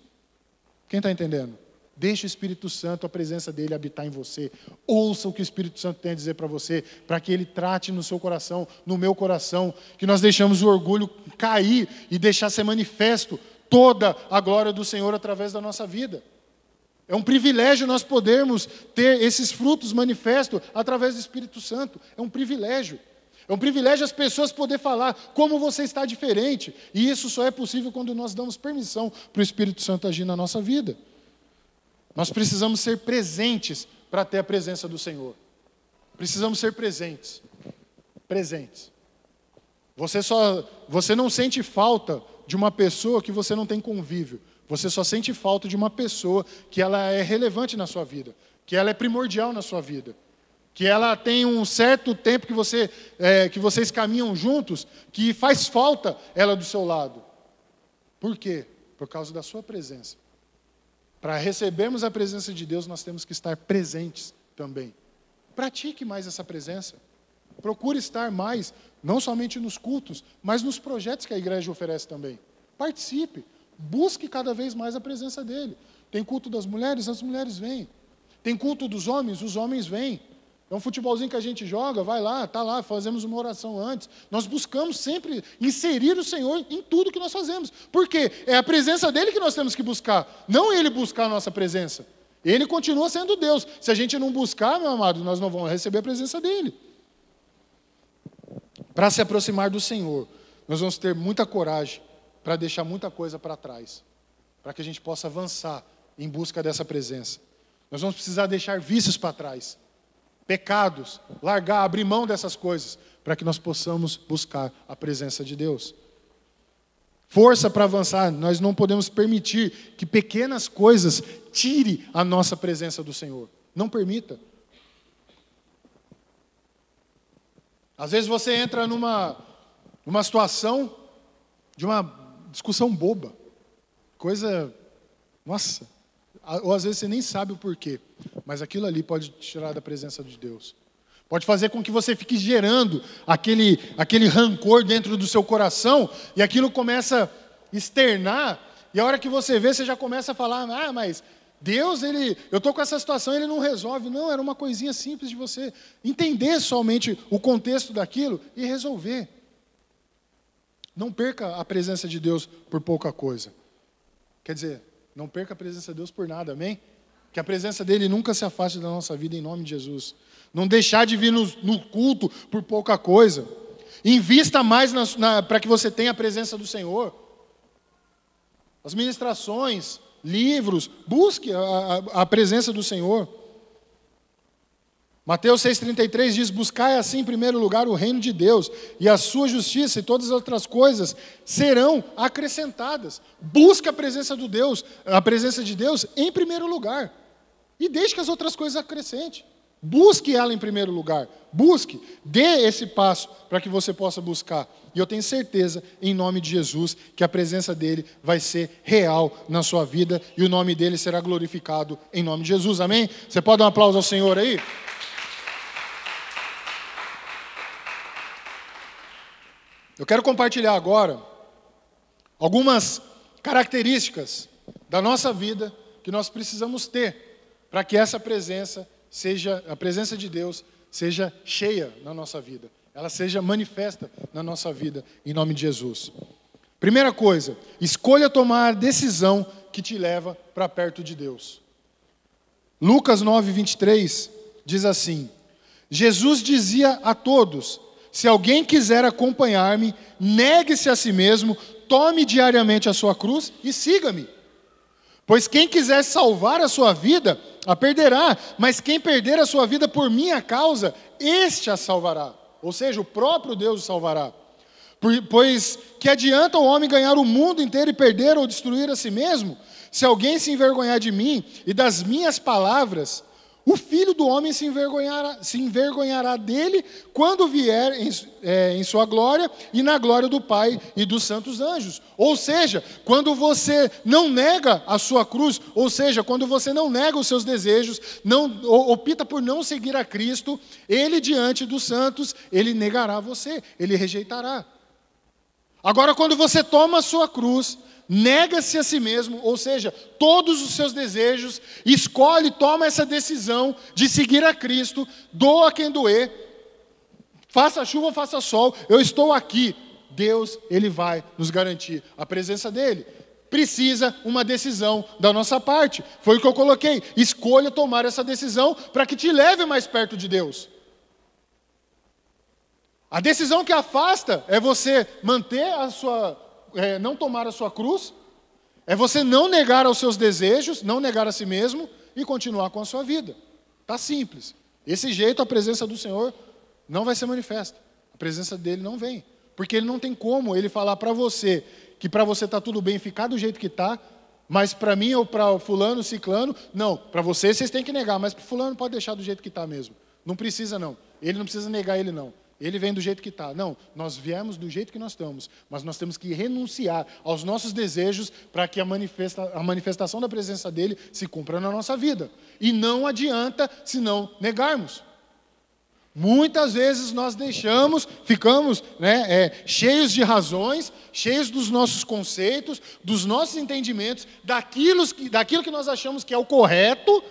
Quem está entendendo? Deixe o Espírito Santo, a presença dele habitar em você. Ouça o que o Espírito Santo tem a dizer para você, para que ele trate no seu coração, no meu coração, que nós deixamos o orgulho cair e deixar ser manifesto toda a glória do Senhor através da nossa vida. É um privilégio nós podermos ter esses frutos manifestos através do Espírito Santo. É um privilégio. É um privilégio as pessoas poder falar como você está diferente. E isso só é possível quando nós damos permissão para o Espírito Santo agir na nossa vida. Nós precisamos ser presentes para ter a presença do Senhor. Precisamos ser presentes. Presentes. Você só você não sente falta de uma pessoa que você não tem convívio. Você só sente falta de uma pessoa que ela é relevante na sua vida, que ela é primordial na sua vida, que ela tem um certo tempo que você é, que vocês caminham juntos, que faz falta ela do seu lado. Por quê? Por causa da sua presença. Para recebermos a presença de Deus, nós temos que estar presentes também. Pratique mais essa presença. Procure estar mais, não somente nos cultos, mas nos projetos que a igreja oferece também. Participe. Busque cada vez mais a presença dele. Tem culto das mulheres, as mulheres vêm. Tem culto dos homens, os homens vêm. É um futebolzinho que a gente joga, vai lá, está lá, fazemos uma oração antes. Nós buscamos sempre inserir o Senhor em tudo que nós fazemos. Por quê? É a presença dele que nós temos que buscar, não ele buscar a nossa presença. Ele continua sendo Deus. Se a gente não buscar, meu amado, nós não vamos receber a presença dele. Para se aproximar do Senhor, nós vamos ter muita coragem para deixar muita coisa para trás, para que a gente possa avançar em busca dessa presença. Nós vamos precisar deixar vícios para trás pecados, largar, abrir mão dessas coisas, para que nós possamos buscar a presença de Deus. Força para avançar, nós não podemos permitir que pequenas coisas tire a nossa presença do Senhor. Não permita. Às vezes você entra numa, numa situação de uma discussão boba, coisa, nossa, ou às vezes você nem sabe o porquê, mas aquilo ali pode te tirar da presença de Deus. Pode fazer com que você fique gerando aquele, aquele rancor dentro do seu coração e aquilo começa a externar, e a hora que você vê, você já começa a falar: ah, mas Deus, ele, eu estou com essa situação, ele não resolve. Não, era uma coisinha simples de você entender somente o contexto daquilo e resolver. Não perca a presença de Deus por pouca coisa. Quer dizer, não perca a presença de Deus por nada, amém? Que a presença dele nunca se afaste da nossa vida em nome de Jesus. Não deixar de vir no, no culto por pouca coisa. Invista mais para que você tenha a presença do Senhor. As ministrações, livros, busque a, a, a presença do Senhor. Mateus 6,33 diz: Buscai assim em primeiro lugar o reino de Deus, e a sua justiça e todas as outras coisas serão acrescentadas. Busque a presença do Deus, a presença de Deus em primeiro lugar. E deixe que as outras coisas acrescente. Busque ela em primeiro lugar. Busque, dê esse passo para que você possa buscar. E eu tenho certeza, em nome de Jesus, que a presença dele vai ser real na sua vida e o nome dele será glorificado em nome de Jesus. Amém? Você pode dar um aplauso ao Senhor aí? Eu quero compartilhar agora algumas características da nossa vida que nós precisamos ter para que essa presença seja, a presença de Deus seja cheia na nossa vida, ela seja manifesta na nossa vida, em nome de Jesus. Primeira coisa, escolha tomar a decisão que te leva para perto de Deus. Lucas 9, 23 diz assim: Jesus dizia a todos: Se alguém quiser acompanhar-me, negue-se a si mesmo, tome diariamente a sua cruz e siga-me. Pois quem quiser salvar a sua vida, a perderá, mas quem perder a sua vida por minha causa, este a salvará. Ou seja, o próprio Deus o salvará. Pois que adianta o homem ganhar o mundo inteiro e perder ou destruir a si mesmo? Se alguém se envergonhar de mim e das minhas palavras, o filho do homem se envergonhará, se envergonhará dele quando vier em, é, em, sua glória e na glória do Pai e dos santos anjos. Ou seja, quando você não nega a sua cruz, ou seja, quando você não nega os seus desejos, não opta por não seguir a Cristo, ele diante dos santos, ele negará você, ele rejeitará. Agora, quando você toma a sua cruz, nega-se a si mesmo, ou seja, todos os seus desejos, escolhe, toma essa decisão de seguir a Cristo, doa quem doer, faça chuva, faça sol, eu estou aqui. Deus, Ele vai nos garantir a presença dEle. Precisa uma decisão da nossa parte. Foi o que eu coloquei. Escolha tomar essa decisão para que te leve mais perto de Deus. A decisão que afasta é você manter a sua é, não tomar a sua cruz, é você não negar aos seus desejos, não negar a si mesmo e continuar com a sua vida. Está simples. Esse jeito a presença do Senhor não vai ser manifesta. A presença dele não vem. Porque ele não tem como ele falar para você que para você está tudo bem ficar do jeito que está, mas para mim ou para fulano, ciclano, não. Para você vocês têm que negar, mas para fulano pode deixar do jeito que está mesmo. Não precisa não. Ele não precisa negar ele não. Ele vem do jeito que está. Não, nós viemos do jeito que nós estamos, mas nós temos que renunciar aos nossos desejos para que a, manifesta, a manifestação da presença dele se cumpra na nossa vida. E não adianta se não negarmos. Muitas vezes nós deixamos, ficamos né, é, cheios de razões, cheios dos nossos conceitos, dos nossos entendimentos, daquilo, daquilo que nós achamos que é o correto,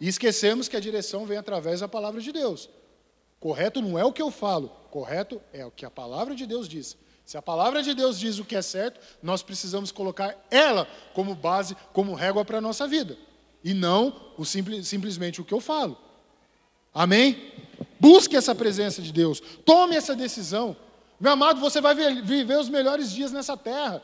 e esquecemos que a direção vem através da palavra de Deus. Correto não é o que eu falo, correto é o que a palavra de Deus diz. Se a palavra de Deus diz o que é certo, nós precisamos colocar ela como base, como régua para a nossa vida. E não o simples, simplesmente o que eu falo. Amém? Busque essa presença de Deus. Tome essa decisão. Meu amado, você vai viver os melhores dias nessa terra.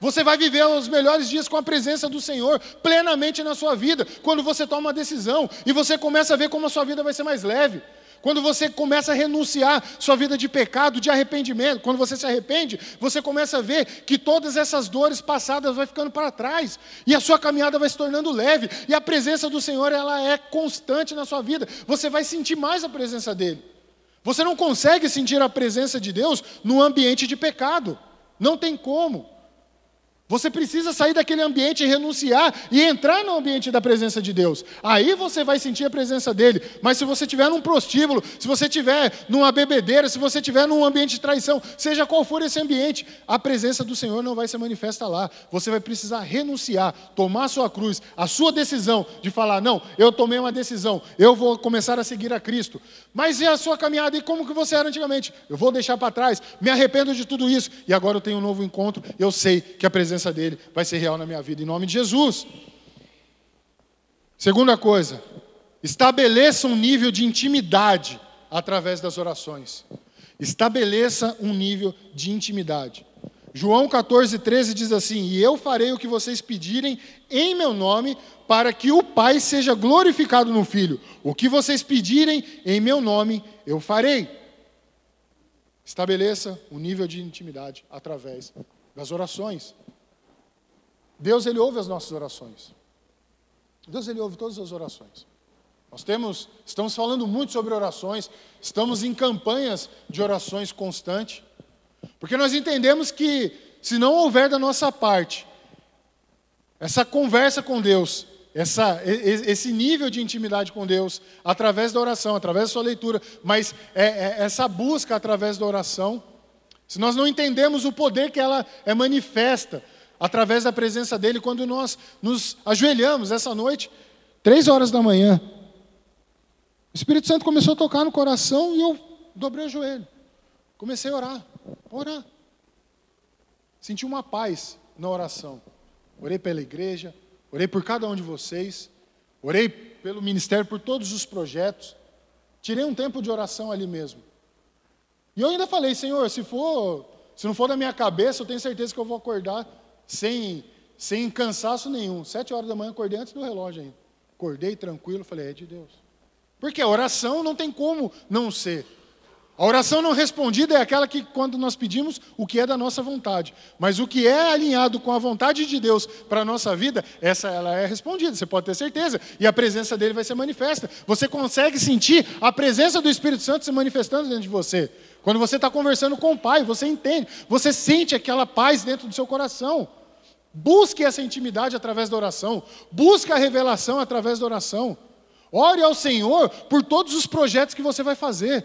Você vai viver os melhores dias com a presença do Senhor plenamente na sua vida, quando você toma uma decisão e você começa a ver como a sua vida vai ser mais leve. Quando você começa a renunciar sua vida de pecado, de arrependimento, quando você se arrepende, você começa a ver que todas essas dores passadas vai ficando para trás e a sua caminhada vai se tornando leve e a presença do Senhor ela é constante na sua vida. Você vai sentir mais a presença dele. Você não consegue sentir a presença de Deus no ambiente de pecado. Não tem como. Você precisa sair daquele ambiente e renunciar e entrar no ambiente da presença de Deus. Aí você vai sentir a presença dele. Mas se você estiver num prostíbulo, se você estiver numa bebedeira, se você estiver num ambiente de traição, seja qual for esse ambiente, a presença do Senhor não vai se manifestar lá. Você vai precisar renunciar, tomar a sua cruz, a sua decisão de falar: "Não, eu tomei uma decisão, eu vou começar a seguir a Cristo". Mas e a sua caminhada e como que você era antigamente? Eu vou deixar para trás, me arrependo de tudo isso e agora eu tenho um novo encontro, eu sei que a presença presença dele vai ser real na minha vida, em nome de Jesus. Segunda coisa, estabeleça um nível de intimidade através das orações. Estabeleça um nível de intimidade. João 14, 13 diz assim: E eu farei o que vocês pedirem em meu nome, para que o Pai seja glorificado no Filho. O que vocês pedirem em meu nome, eu farei. Estabeleça um nível de intimidade através das orações. Deus ele ouve as nossas orações. Deus ele ouve todas as orações. Nós temos, estamos falando muito sobre orações, estamos em campanhas de orações constante, porque nós entendemos que se não houver da nossa parte essa conversa com Deus, essa, esse nível de intimidade com Deus, através da oração, através da sua leitura, mas é, é, essa busca através da oração, se nós não entendemos o poder que ela é manifesta, através da presença dele, quando nós nos ajoelhamos essa noite, três horas da manhã. O Espírito Santo começou a tocar no coração e eu dobrei o joelho. Comecei a orar, orar. Senti uma paz na oração. Orei pela igreja, orei por cada um de vocês, orei pelo ministério, por todos os projetos. Tirei um tempo de oração ali mesmo. E eu ainda falei, Senhor, se for, se não for da minha cabeça, eu tenho certeza que eu vou acordar sem, sem cansaço nenhum. Sete horas da manhã acordei antes do relógio ainda. Acordei tranquilo, falei, é de Deus. Porque a oração não tem como não ser. A oração não respondida é aquela que, quando nós pedimos o que é da nossa vontade, mas o que é alinhado com a vontade de Deus para a nossa vida, essa ela é respondida, você pode ter certeza, e a presença dele vai ser manifesta. Você consegue sentir a presença do Espírito Santo se manifestando dentro de você. Quando você está conversando com o Pai, você entende, você sente aquela paz dentro do seu coração. Busque essa intimidade através da oração, busque a revelação através da oração. Ore ao Senhor por todos os projetos que você vai fazer.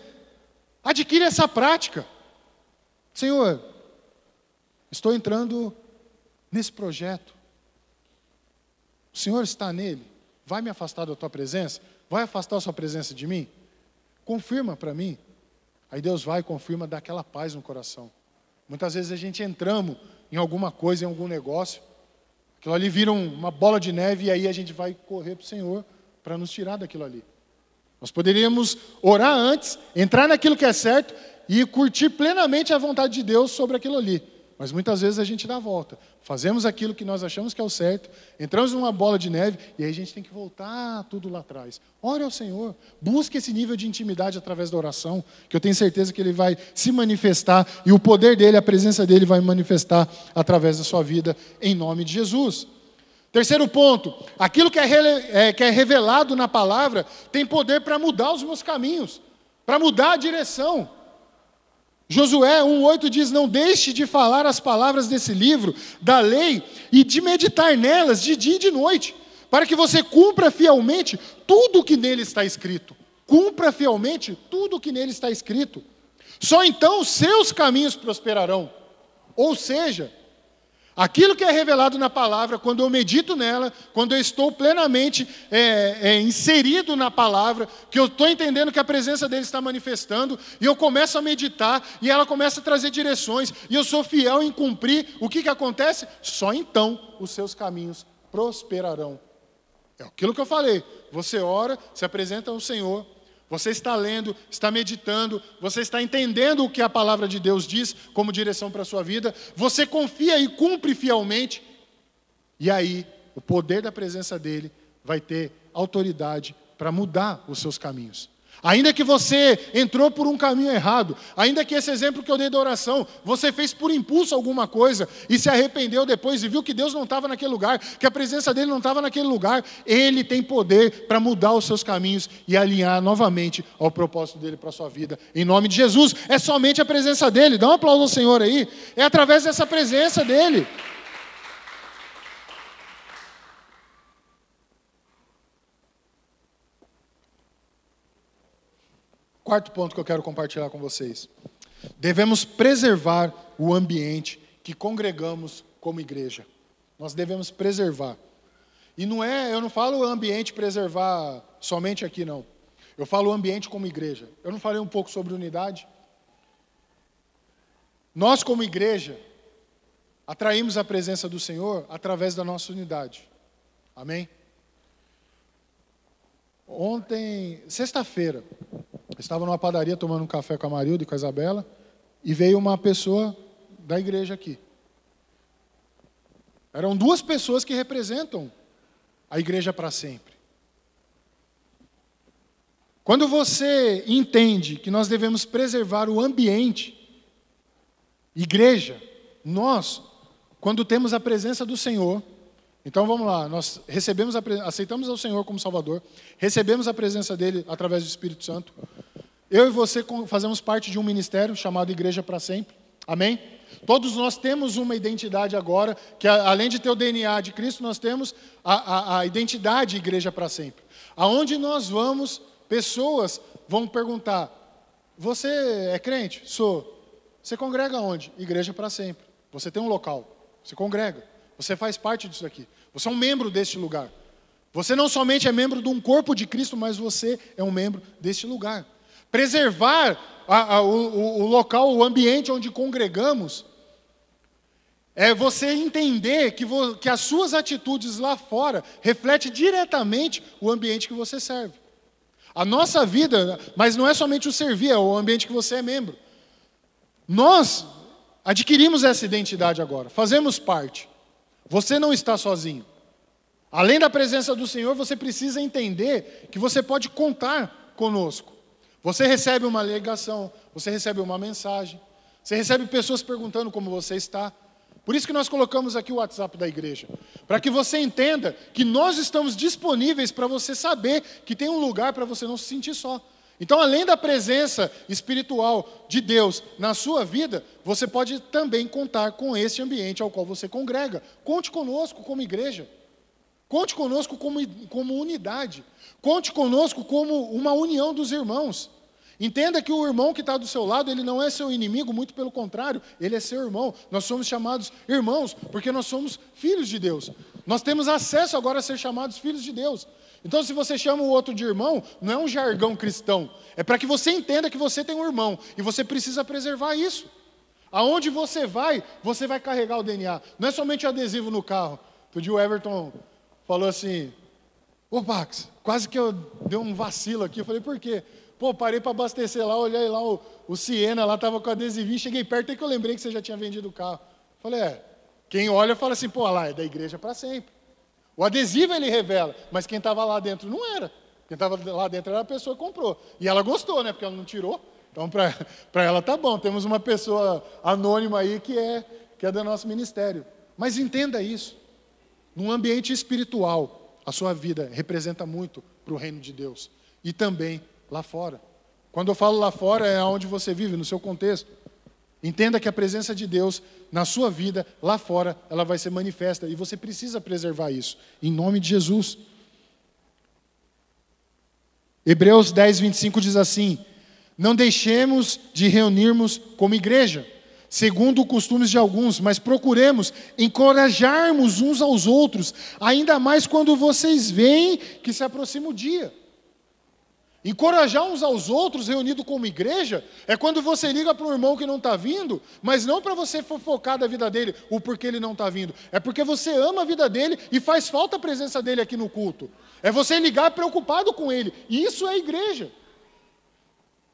Adquire essa prática. Senhor, estou entrando nesse projeto. O Senhor está nele. Vai me afastar da tua presença? Vai afastar a sua presença de mim? Confirma para mim. Aí Deus vai e confirma, dá aquela paz no coração. Muitas vezes a gente entramos em alguma coisa, em algum negócio, aquilo ali vira uma bola de neve e aí a gente vai correr para o Senhor para nos tirar daquilo ali. Nós poderíamos orar antes, entrar naquilo que é certo e curtir plenamente a vontade de Deus sobre aquilo ali. Mas muitas vezes a gente dá a volta. Fazemos aquilo que nós achamos que é o certo, entramos numa bola de neve e aí a gente tem que voltar tudo lá atrás. Ore ao Senhor, busque esse nível de intimidade através da oração, que eu tenho certeza que ele vai se manifestar e o poder dele, a presença dele vai manifestar através da sua vida, em nome de Jesus. Terceiro ponto, aquilo que é, é, que é revelado na palavra tem poder para mudar os meus caminhos, para mudar a direção. Josué 1,8 diz: Não deixe de falar as palavras desse livro, da lei, e de meditar nelas de dia e de noite, para que você cumpra fielmente tudo o que nele está escrito. Cumpra fielmente tudo o que nele está escrito. Só então os seus caminhos prosperarão. Ou seja, Aquilo que é revelado na palavra, quando eu medito nela, quando eu estou plenamente é, é, inserido na palavra, que eu estou entendendo que a presença dele está manifestando, e eu começo a meditar, e ela começa a trazer direções, e eu sou fiel em cumprir, o que, que acontece? Só então os seus caminhos prosperarão. É aquilo que eu falei. Você ora, se apresenta ao Senhor, você está lendo, está meditando, você está entendendo o que a palavra de Deus diz como direção para a sua vida, você confia e cumpre fielmente, e aí o poder da presença dele vai ter autoridade para mudar os seus caminhos. Ainda que você entrou por um caminho errado, ainda que esse exemplo que eu dei da oração, você fez por impulso alguma coisa e se arrependeu depois e viu que Deus não estava naquele lugar, que a presença dele não estava naquele lugar, ele tem poder para mudar os seus caminhos e alinhar novamente ao propósito dele para a sua vida. Em nome de Jesus, é somente a presença dele. Dá um aplauso ao Senhor aí. É através dessa presença dele. Quarto ponto que eu quero compartilhar com vocês. Devemos preservar o ambiente que congregamos como igreja. Nós devemos preservar. E não é, eu não falo ambiente preservar somente aqui não. Eu falo ambiente como igreja. Eu não falei um pouco sobre unidade? Nós como igreja atraímos a presença do Senhor através da nossa unidade. Amém? Ontem, sexta-feira, estava numa padaria tomando um café com a Marilda e com a Isabela, e veio uma pessoa da igreja aqui. Eram duas pessoas que representam a igreja para sempre. Quando você entende que nós devemos preservar o ambiente, igreja, nós, quando temos a presença do Senhor, então vamos lá, nós recebemos a, aceitamos o Senhor como Salvador, recebemos a presença dele através do Espírito Santo. Eu e você fazemos parte de um ministério chamado Igreja para Sempre. Amém? Todos nós temos uma identidade agora, que além de ter o DNA de Cristo, nós temos a, a, a identidade Igreja para Sempre. Aonde nós vamos, pessoas vão perguntar: Você é crente? Sou. Você congrega onde? Igreja para Sempre. Você tem um local. Você congrega. Você faz parte disso aqui. Você é um membro deste lugar. Você não somente é membro de um corpo de Cristo, mas você é um membro deste lugar. Preservar a, a, o, o local, o ambiente onde congregamos, é você entender que, vo, que as suas atitudes lá fora refletem diretamente o ambiente que você serve. A nossa vida, mas não é somente o servir, é o ambiente que você é membro. Nós adquirimos essa identidade agora, fazemos parte. Você não está sozinho. Além da presença do Senhor, você precisa entender que você pode contar conosco. Você recebe uma ligação, você recebe uma mensagem, você recebe pessoas perguntando como você está. Por isso que nós colocamos aqui o WhatsApp da igreja, para que você entenda que nós estamos disponíveis para você saber que tem um lugar para você não se sentir só. Então, além da presença espiritual de Deus na sua vida, você pode também contar com esse ambiente ao qual você congrega. Conte conosco como igreja. Conte conosco como, como unidade. Conte conosco como uma união dos irmãos. Entenda que o irmão que está do seu lado, ele não é seu inimigo, muito pelo contrário, ele é seu irmão. Nós somos chamados irmãos, porque nós somos filhos de Deus. Nós temos acesso agora a ser chamados filhos de Deus. Então, se você chama o outro de irmão, não é um jargão cristão. É para que você entenda que você tem um irmão e você precisa preservar isso. Aonde você vai, você vai carregar o DNA. Não é somente o adesivo no carro. O dia o Everton falou assim: Ô Pax, quase que eu dei um vacilo aqui. Eu falei, por quê? Pô, parei para abastecer lá, olhei lá o, o Siena, lá estava com adesivinho, cheguei perto, e que eu lembrei que você já tinha vendido o carro. Falei, é, quem olha fala assim, pô, lá, é da igreja para sempre. O adesivo ele revela, mas quem estava lá dentro não era. Quem estava lá dentro era a pessoa que comprou. E ela gostou, né? Porque ela não tirou. Então, para ela tá bom. Temos uma pessoa anônima aí que é, que é do nosso ministério. Mas entenda isso. Num ambiente espiritual, a sua vida representa muito para o reino de Deus. E também lá fora. Quando eu falo lá fora, é onde você vive, no seu contexto. Entenda que a presença de Deus na sua vida, lá fora, ela vai ser manifesta e você precisa preservar isso, em nome de Jesus. Hebreus 10, 25 diz assim: Não deixemos de reunirmos como igreja, segundo os costumes de alguns, mas procuremos encorajarmos uns aos outros, ainda mais quando vocês veem que se aproxima o dia. Encorajar uns aos outros, reunido como igreja, é quando você liga para um irmão que não está vindo, mas não para você fofocar da vida dele, o porquê ele não está vindo. É porque você ama a vida dele e faz falta a presença dele aqui no culto. É você ligar preocupado com ele. E isso é igreja.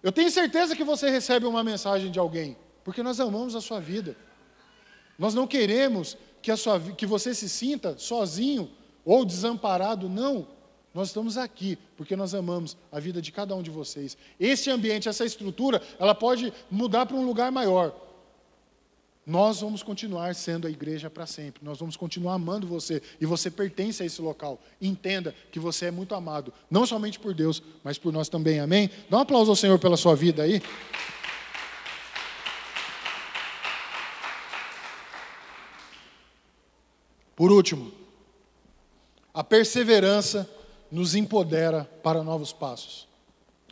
Eu tenho certeza que você recebe uma mensagem de alguém, porque nós amamos a sua vida. Nós não queremos que, a sua, que você se sinta sozinho ou desamparado, não. Nós estamos aqui porque nós amamos a vida de cada um de vocês. Esse ambiente, essa estrutura, ela pode mudar para um lugar maior. Nós vamos continuar sendo a igreja para sempre. Nós vamos continuar amando você e você pertence a esse local. Entenda que você é muito amado, não somente por Deus, mas por nós também. Amém? Dá um aplauso ao Senhor pela sua vida aí. Por último, a perseverança nos empodera para novos passos.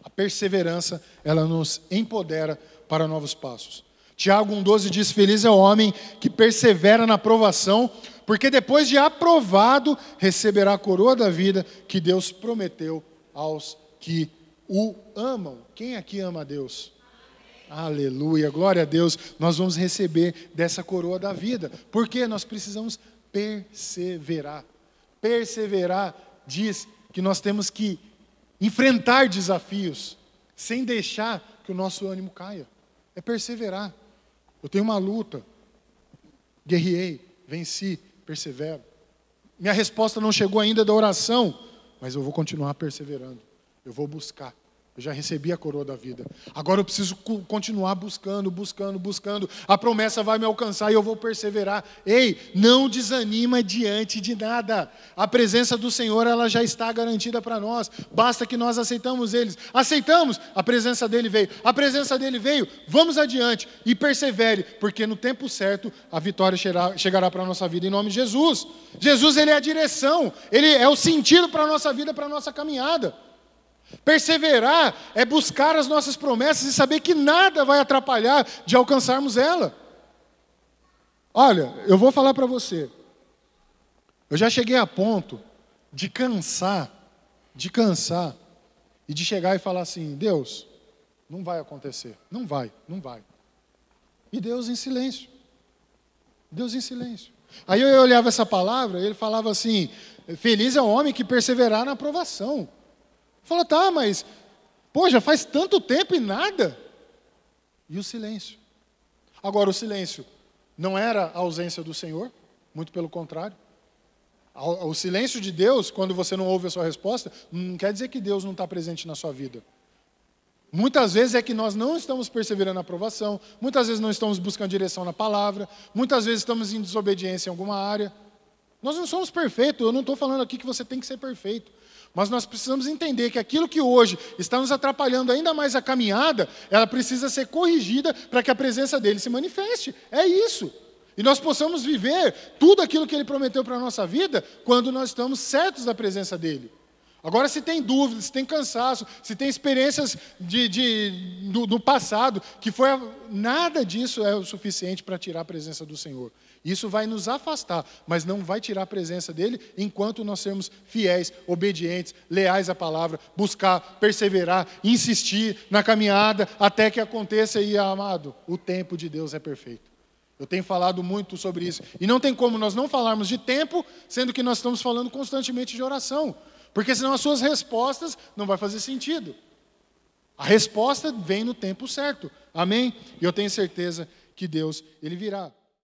A perseverança, ela nos empodera para novos passos. Tiago 1,12 diz: Feliz é o homem que persevera na aprovação, porque depois de aprovado, receberá a coroa da vida que Deus prometeu aos que o amam. Quem aqui ama a Deus? Aleluia, glória a Deus. Nós vamos receber dessa coroa da vida, porque nós precisamos perseverar. Perseverar diz que nós temos que enfrentar desafios sem deixar que o nosso ânimo caia. É perseverar. Eu tenho uma luta, guerriei, venci, persevero. Minha resposta não chegou ainda da oração, mas eu vou continuar perseverando. Eu vou buscar. Eu já recebi a coroa da vida. Agora eu preciso continuar buscando, buscando, buscando. A promessa vai me alcançar e eu vou perseverar. Ei, não desanima diante de nada. A presença do Senhor ela já está garantida para nós. Basta que nós aceitamos eles. Aceitamos, a presença dele veio. A presença dele veio. Vamos adiante e persevere, porque no tempo certo a vitória chegará para a nossa vida em nome de Jesus. Jesus ele é a direção, ele é o sentido para a nossa vida, para a nossa caminhada. Perseverar é buscar as nossas promessas e saber que nada vai atrapalhar de alcançarmos ela. Olha, eu vou falar para você. Eu já cheguei a ponto de cansar, de cansar e de chegar e falar assim: Deus, não vai acontecer, não vai, não vai. E Deus em silêncio. Deus em silêncio. Aí eu olhava essa palavra e ele falava assim: Feliz é o homem que perseverar na aprovação. Falou, tá, mas, pô, já faz tanto tempo e nada. E o silêncio. Agora, o silêncio não era a ausência do Senhor, muito pelo contrário. O silêncio de Deus, quando você não ouve a sua resposta, não quer dizer que Deus não está presente na sua vida. Muitas vezes é que nós não estamos perseverando na aprovação, muitas vezes não estamos buscando direção na palavra, muitas vezes estamos em desobediência em alguma área. Nós não somos perfeitos, eu não estou falando aqui que você tem que ser perfeito. Mas nós precisamos entender que aquilo que hoje está nos atrapalhando ainda mais a caminhada, ela precisa ser corrigida para que a presença dele se manifeste. É isso. E nós possamos viver tudo aquilo que ele prometeu para a nossa vida quando nós estamos certos da presença dele. Agora, se tem dúvidas, se tem cansaço, se tem experiências de, de do, do, passado, que foi nada disso é o suficiente para tirar a presença do Senhor. Isso vai nos afastar, mas não vai tirar a presença dele enquanto nós sermos fiéis, obedientes, leais à palavra, buscar, perseverar, insistir na caminhada até que aconteça e amado, o tempo de Deus é perfeito. Eu tenho falado muito sobre isso. E não tem como nós não falarmos de tempo, sendo que nós estamos falando constantemente de oração. Porque senão as suas respostas não vai fazer sentido. A resposta vem no tempo certo. Amém? E eu tenho certeza que Deus, ele virá.